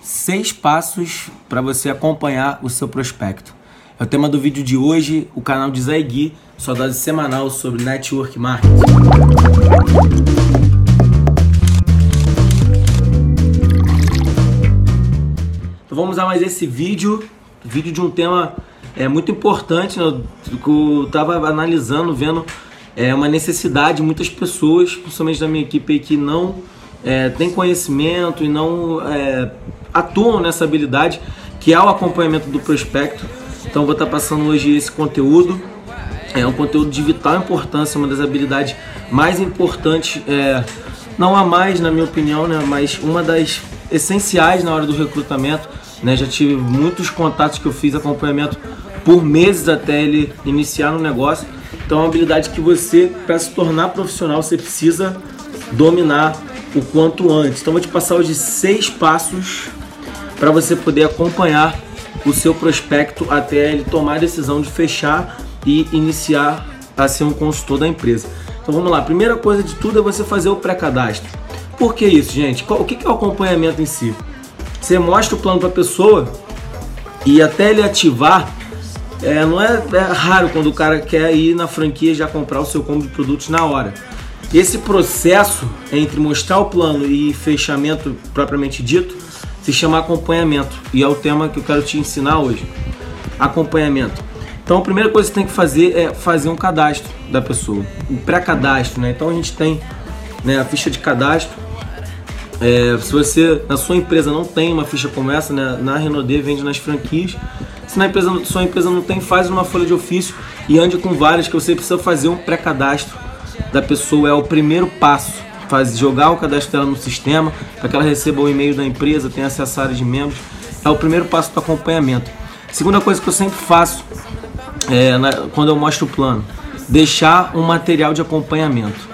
seis passos para você acompanhar o seu prospecto. É o tema do vídeo de hoje, o canal de Zé Gui, sua dose semanal sobre Network Marketing. Então vamos a mais esse vídeo, vídeo de um tema é, muito importante, né, eu estava analisando, vendo é, uma necessidade de muitas pessoas, principalmente da minha equipe que não é, tem conhecimento e não é, atuam nessa habilidade que é o acompanhamento do prospecto. Então vou estar passando hoje esse conteúdo. É um conteúdo de vital importância, uma das habilidades mais importantes, é, não há mais na minha opinião, né, mas uma das essenciais na hora do recrutamento. Né, já tive muitos contatos que eu fiz acompanhamento por meses até ele iniciar no negócio. Então é uma habilidade que você, para se tornar profissional, você precisa dominar o quanto antes. Então vou te passar hoje seis passos para você poder acompanhar o seu prospecto até ele tomar a decisão de fechar e iniciar a ser um consultor da empresa. Então vamos lá, primeira coisa de tudo é você fazer o pré-cadastro. Por que isso, gente? O que é o acompanhamento em si? Você mostra o plano para a pessoa e até ele ativar, é, não é, é raro quando o cara quer ir na franquia já comprar o seu combo de produtos na hora. Esse processo entre mostrar o plano e fechamento propriamente dito se chama acompanhamento e é o tema que eu quero te ensinar hoje. Acompanhamento. Então a primeira coisa que você tem que fazer é fazer um cadastro da pessoa, um pré-cadastro, né? Então a gente tem né, a ficha de cadastro. É, se você na sua empresa não tem uma ficha como essa, né, na Renaudet vende nas franquias. Se na empresa, sua empresa não tem, faz uma folha de ofício e ande com várias que você precisa fazer um pré-cadastro da pessoa é o primeiro passo. Faz, jogar o cadastro dela no sistema para que ela receba o e-mail da empresa, tenha acesso à área de membros. É o primeiro passo do acompanhamento. Segunda coisa que eu sempre faço é, na, quando eu mostro o plano, deixar um material de acompanhamento.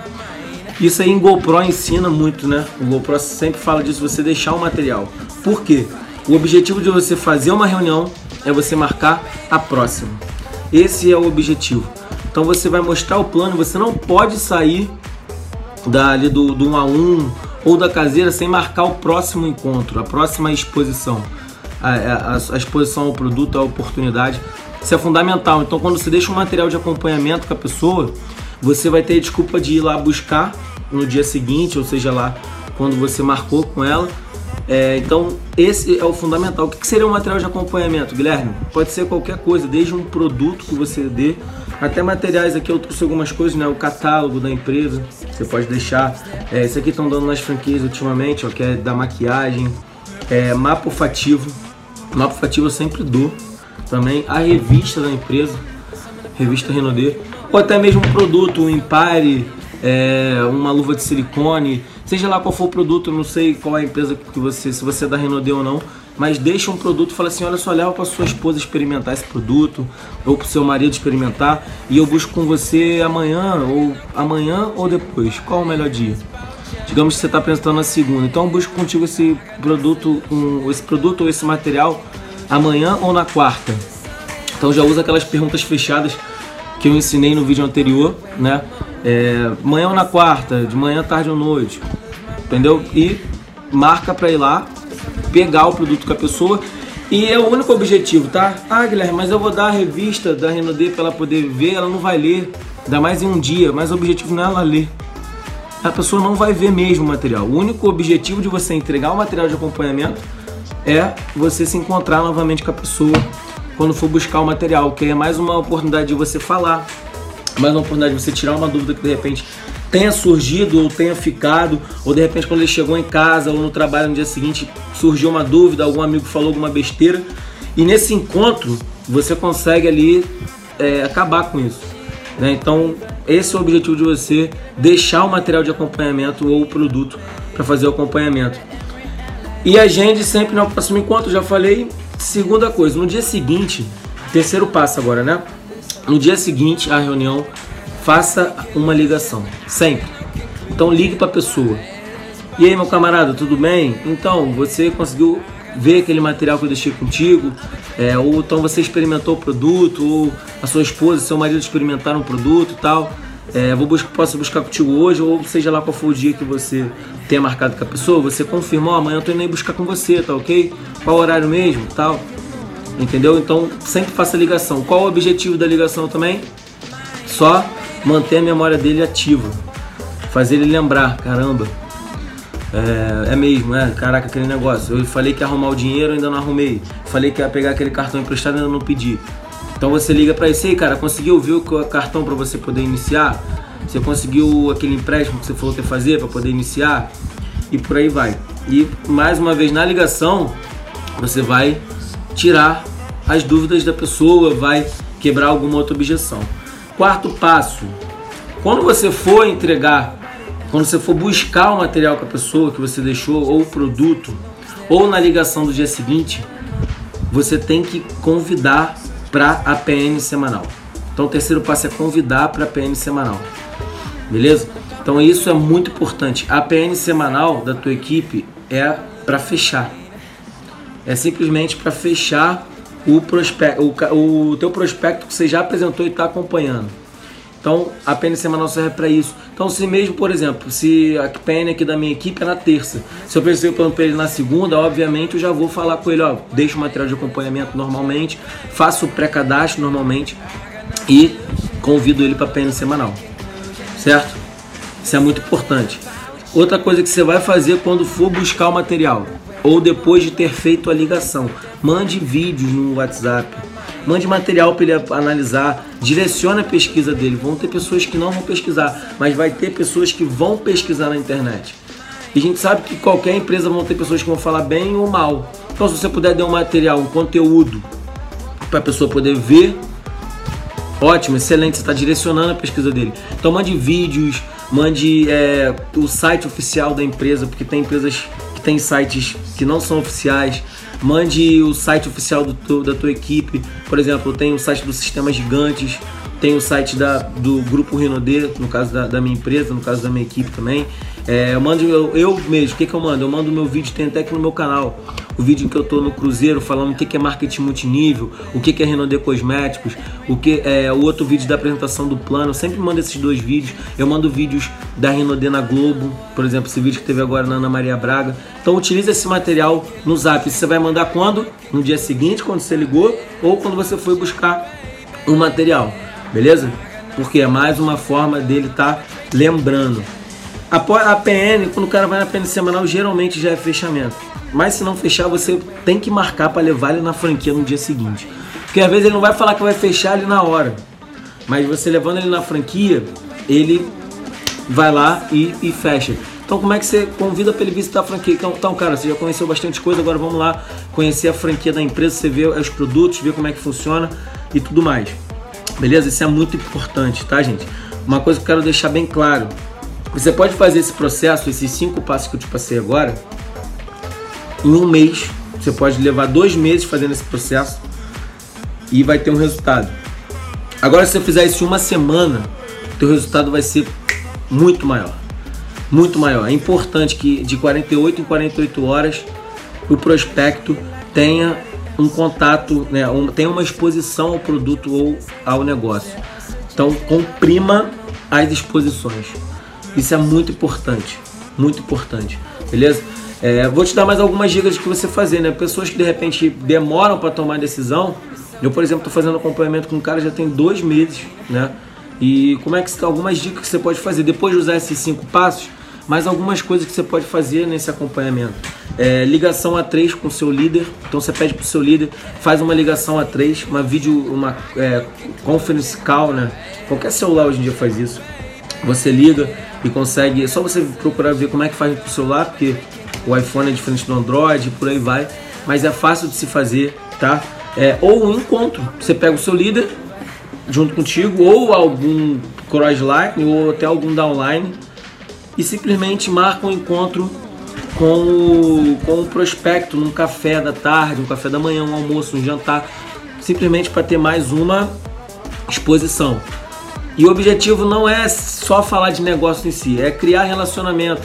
Isso aí em GoPro ensina muito, né? O GoPro sempre fala disso, você deixar o um material. Por quê? O objetivo de você fazer uma reunião é você marcar a próxima. Esse é o objetivo. Então você vai mostrar o plano, você não pode sair dali do, do 1 a 1 ou da caseira sem marcar o próximo encontro, a próxima exposição. A, a, a exposição ao produto, a oportunidade. Isso é fundamental. Então, quando você deixa um material de acompanhamento com a pessoa, você vai ter a desculpa de ir lá buscar no dia seguinte, ou seja, lá quando você marcou com ela. É, então, esse é o fundamental. O que seria um material de acompanhamento, Guilherme? Pode ser qualquer coisa, desde um produto que você dê até materiais aqui eu trouxe algumas coisas, né? O catálogo da empresa, você pode deixar. É, esse aqui estão dando nas franquias ultimamente, ó, que é da maquiagem. É, mapa olfativo. Mapa olfativo eu sempre dou. Também a revista da empresa, revista Renaudet. Ou até mesmo um produto, um Empire, é, uma luva de silicone. Seja lá qual for o produto, não sei qual é a empresa que você, se você é da Renaudet ou não mas deixa um produto e fala assim: olha só, leva para sua esposa experimentar esse produto, ou para seu marido experimentar, e eu busco com você amanhã, ou amanhã ou depois. Qual o melhor dia? Digamos que você está pensando na segunda, então eu busco contigo esse produto, um, esse produto ou esse material amanhã ou na quarta. Então já usa aquelas perguntas fechadas que eu ensinei no vídeo anterior, né? É, manhã ou na quarta, de manhã, tarde ou noite, entendeu? E marca para ir lá pegar o produto com a pessoa e é o único objetivo, tá? Ah, Guilherme, mas eu vou dar a revista da Renaudet para ela poder ver, ela não vai ler, ainda mais em um dia, mas o objetivo não é ela ler. A pessoa não vai ver mesmo o material. O único objetivo de você entregar o material de acompanhamento é você se encontrar novamente com a pessoa quando for buscar o material, que é mais uma oportunidade de você falar, mais uma oportunidade de você tirar uma dúvida que de repente tenha surgido ou tenha ficado, ou de repente quando ele chegou em casa ou no trabalho no dia seguinte surgiu uma dúvida, algum amigo falou alguma besteira. E nesse encontro você consegue ali é, acabar com isso. Né? Então, esse é o objetivo de você deixar o material de acompanhamento ou o produto para fazer o acompanhamento. E agende sempre no próximo encontro, já falei. Segunda coisa, no dia seguinte, terceiro passo agora, né? No dia seguinte à reunião, faça uma ligação, sempre. Então ligue para a pessoa. E aí, meu camarada, tudo bem? Então, você conseguiu ver aquele material que eu deixei contigo? É, ou então você experimentou o produto, ou a sua esposa seu marido experimentaram o produto e tal. é, vou buscar, posso buscar contigo hoje, ou seja lá qual for o dia que você tenha marcado com a pessoa, você confirmou, amanhã eu tô indo aí buscar com você, tá ok? Qual horário mesmo, tal. Entendeu? Então sempre faça ligação. Qual o objetivo da ligação também? Só manter a memória dele ativa. Fazer ele lembrar, caramba. É, é mesmo, é, caraca, aquele negócio. Eu falei que ia arrumar o dinheiro, ainda não arrumei. Falei que ia pegar aquele cartão emprestado, ainda não pedi. Então você liga para esse aí, cara, conseguiu ver o cartão para você poder iniciar? Você conseguiu aquele empréstimo que você falou que ia fazer para poder iniciar? E por aí vai. E mais uma vez na ligação, você vai tirar as dúvidas da pessoa, vai quebrar alguma outra objeção. Quarto passo: quando você for entregar, quando você for buscar o material com a pessoa que você deixou, ou o produto, ou na ligação do dia seguinte, você tem que convidar para a PN semanal. Então o terceiro passo é convidar para a PN semanal. Beleza? Então isso é muito importante. A PN semanal da tua equipe é para fechar. É simplesmente para fechar o, prospecto, o, o teu prospecto que você já apresentou e está acompanhando. Então a PN semanal serve para isso. Então se mesmo, por exemplo, se a PN aqui da minha equipe é na terça, se eu pensei o plano para ele na segunda, obviamente eu já vou falar com ele, ó, deixa o material de acompanhamento normalmente, faço o pré-cadastro normalmente e convido ele para a PN semanal. Certo? Isso é muito importante. Outra coisa que você vai fazer quando for buscar o material ou depois de ter feito a ligação, mande vídeos no WhatsApp mande material para ele analisar, direcione a pesquisa dele. Vão ter pessoas que não vão pesquisar, mas vai ter pessoas que vão pesquisar na internet. E a gente sabe que qualquer empresa vão ter pessoas que vão falar bem ou mal. Então, se você puder dar um material, um conteúdo para a pessoa poder ver, ótimo, excelente. Você está direcionando a pesquisa dele. Então, mande vídeos, mande é, o site oficial da empresa, porque tem empresas têm sites que não são oficiais mande o site oficial do, da tua equipe. Por exemplo, tem o site do Sistemas Gigantes, tem o site da, do Grupo Rinode, no caso da, da, minha empresa, no caso da minha equipe também. É, eu mando eu, eu mesmo, o que, que eu mando? Eu mando meu vídeo, tem até aqui no meu canal. O vídeo em que eu tô no Cruzeiro falando o que, é marketing multinível, o que, é Renaudet Cosméticos, o que é o outro vídeo da apresentação do plano. Eu sempre mando esses dois vídeos. Eu mando vídeos da Renaudet na Globo, por exemplo, esse vídeo que teve agora na Ana Maria Braga. Então utilize esse material no zap. Você vai mandar quando? No dia seguinte, quando você ligou, ou quando você foi buscar o material. Beleza? Porque é mais uma forma dele estar tá lembrando. A PN, quando o cara vai na PN semanal, geralmente já é fechamento. Mas se não fechar, você tem que marcar para levar ele na franquia no dia seguinte. Porque às vezes ele não vai falar que vai fechar ali na hora. Mas você levando ele na franquia, ele vai lá e, e fecha. Então como é que você convida para ele visitar a franquia? Então, então, cara, você já conheceu bastante coisa, agora vamos lá conhecer a franquia da empresa, você vê os produtos, ver como é que funciona e tudo mais. Beleza? Isso é muito importante, tá, gente? Uma coisa que eu quero deixar bem claro você pode fazer esse processo, esses cinco passos que eu te passei agora, em um mês. Você pode levar dois meses fazendo esse processo e vai ter um resultado. Agora, se você fizer isso em uma semana, teu resultado vai ser muito maior. Muito maior. É importante que de 48 em 48 horas o prospecto tenha um contato, né, um, tenha uma exposição ao produto ou ao negócio. Então, comprima as exposições. Isso é muito importante, muito importante, beleza? É, vou te dar mais algumas dicas que você fazer, né? Pessoas que de repente demoram para tomar decisão. Eu, por exemplo, estou fazendo acompanhamento com um cara já tem dois meses, né? E como é que? Algumas dicas que você pode fazer depois de usar esses cinco passos, mais algumas coisas que você pode fazer nesse acompanhamento. É, ligação a três com o seu líder. Então você pede para o seu líder, faz uma ligação a três, uma vídeo, uma é, conference call, né? Qualquer celular hoje em dia faz isso. Você liga, e consegue. É só você procurar ver como é que faz no celular, porque o iPhone é diferente do Android, por aí vai. Mas é fácil de se fazer, tá? É, ou um encontro. Você pega o seu líder junto contigo, ou algum crossline, ou até algum downline, e simplesmente marca um encontro com o, com o prospecto num café da tarde, um café da manhã, um almoço, um jantar, simplesmente para ter mais uma exposição. E o objetivo não é só falar de negócio em si, é criar relacionamento,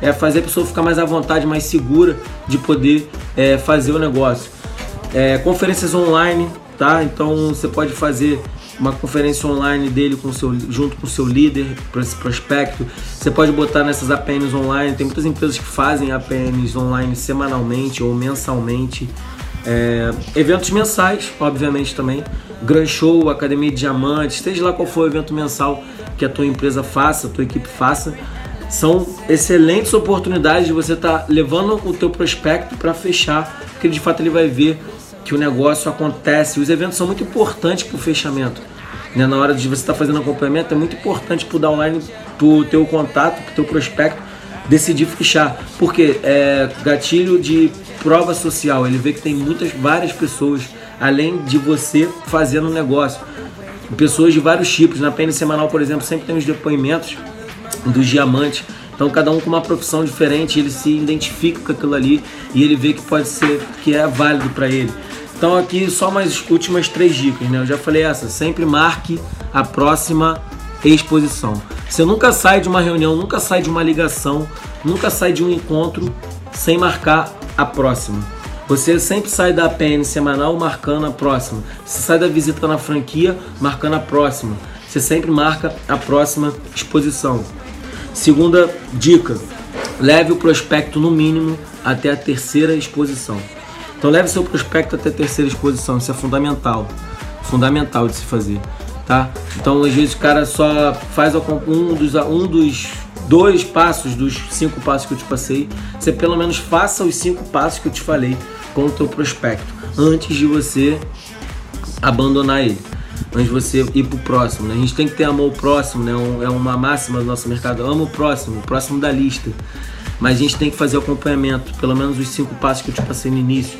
é fazer a pessoa ficar mais à vontade, mais segura de poder é, fazer o negócio. É, conferências online, tá? Então você pode fazer uma conferência online dele com seu, junto com seu líder para esse prospecto. Você pode botar nessas APNs online. Tem muitas empresas que fazem APNs online semanalmente ou mensalmente. É, eventos mensais, obviamente também. Grand Show, Academia de Diamantes, seja lá qual for o evento mensal que a tua empresa faça, a tua equipe faça, são excelentes oportunidades de você estar tá levando o teu prospecto para fechar, porque de fato ele vai ver que o negócio acontece. Os eventos são muito importantes para o fechamento. Né? Na hora de você estar tá fazendo acompanhamento, é muito importante para o downline, para o teu contato, para o teu prospecto decidir fechar. Porque é gatilho de prova social. Ele vê que tem muitas, várias pessoas, além de você, fazendo um negócio. Pessoas de vários tipos. Na PN Semanal, por exemplo, sempre tem os depoimentos dos diamantes. Então cada um com uma profissão diferente, ele se identifica com aquilo ali e ele vê que pode ser que é válido para ele. Então aqui só mais últimas três dicas, né? Eu já falei essa, sempre marque a próxima exposição. Você nunca sai de uma reunião, nunca sai de uma ligação, nunca sai de um encontro sem marcar a próxima. Você sempre sai da PN semanal marcando a próxima. Você sai da visita na franquia marcando a próxima. Você sempre marca a próxima exposição. Segunda dica: leve o prospecto no mínimo até a terceira exposição. Então leve seu prospecto até a terceira exposição, isso é fundamental, fundamental de se fazer, tá? Então às vezes o cara só faz um dos, um dos dois passos dos cinco passos que eu te passei, você pelo menos faça os cinco passos que eu te falei com o teu prospecto antes de você abandonar ele antes de você ir pro próximo. Né? A gente tem que ter amor ao próximo, né? é uma máxima do nosso mercado. Amo o próximo, o próximo da lista. Mas a gente tem que fazer acompanhamento, pelo menos os cinco passos que eu te passei no início.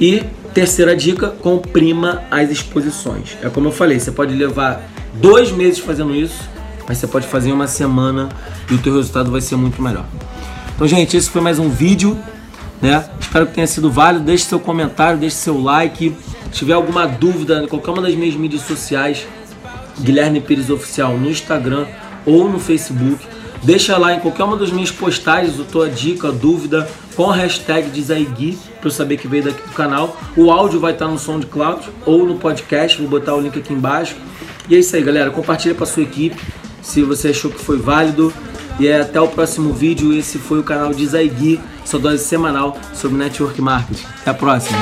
E terceira dica, comprima as exposições. É como eu falei, você pode levar dois meses fazendo isso, mas você pode fazer em uma semana e o teu resultado vai ser muito melhor. Então, gente, esse foi mais um vídeo, né? Espero que tenha sido válido. Deixe seu comentário, deixe seu like. Se tiver alguma dúvida em qualquer uma das minhas mídias sociais, Guilherme Pires Oficial no Instagram ou no Facebook. Deixa lá em qualquer uma das minhas postagens a tua dica, a dúvida, com a hashtag Dizaigui, para eu saber que veio daqui do canal. O áudio vai estar no SoundCloud ou no podcast, vou botar o link aqui embaixo. E é isso aí, galera. Compartilha para sua equipe se você achou que foi válido. E é até o próximo vídeo. Esse foi o canal Dizaigui, sua dose semanal sobre Network Marketing. Até a próxima.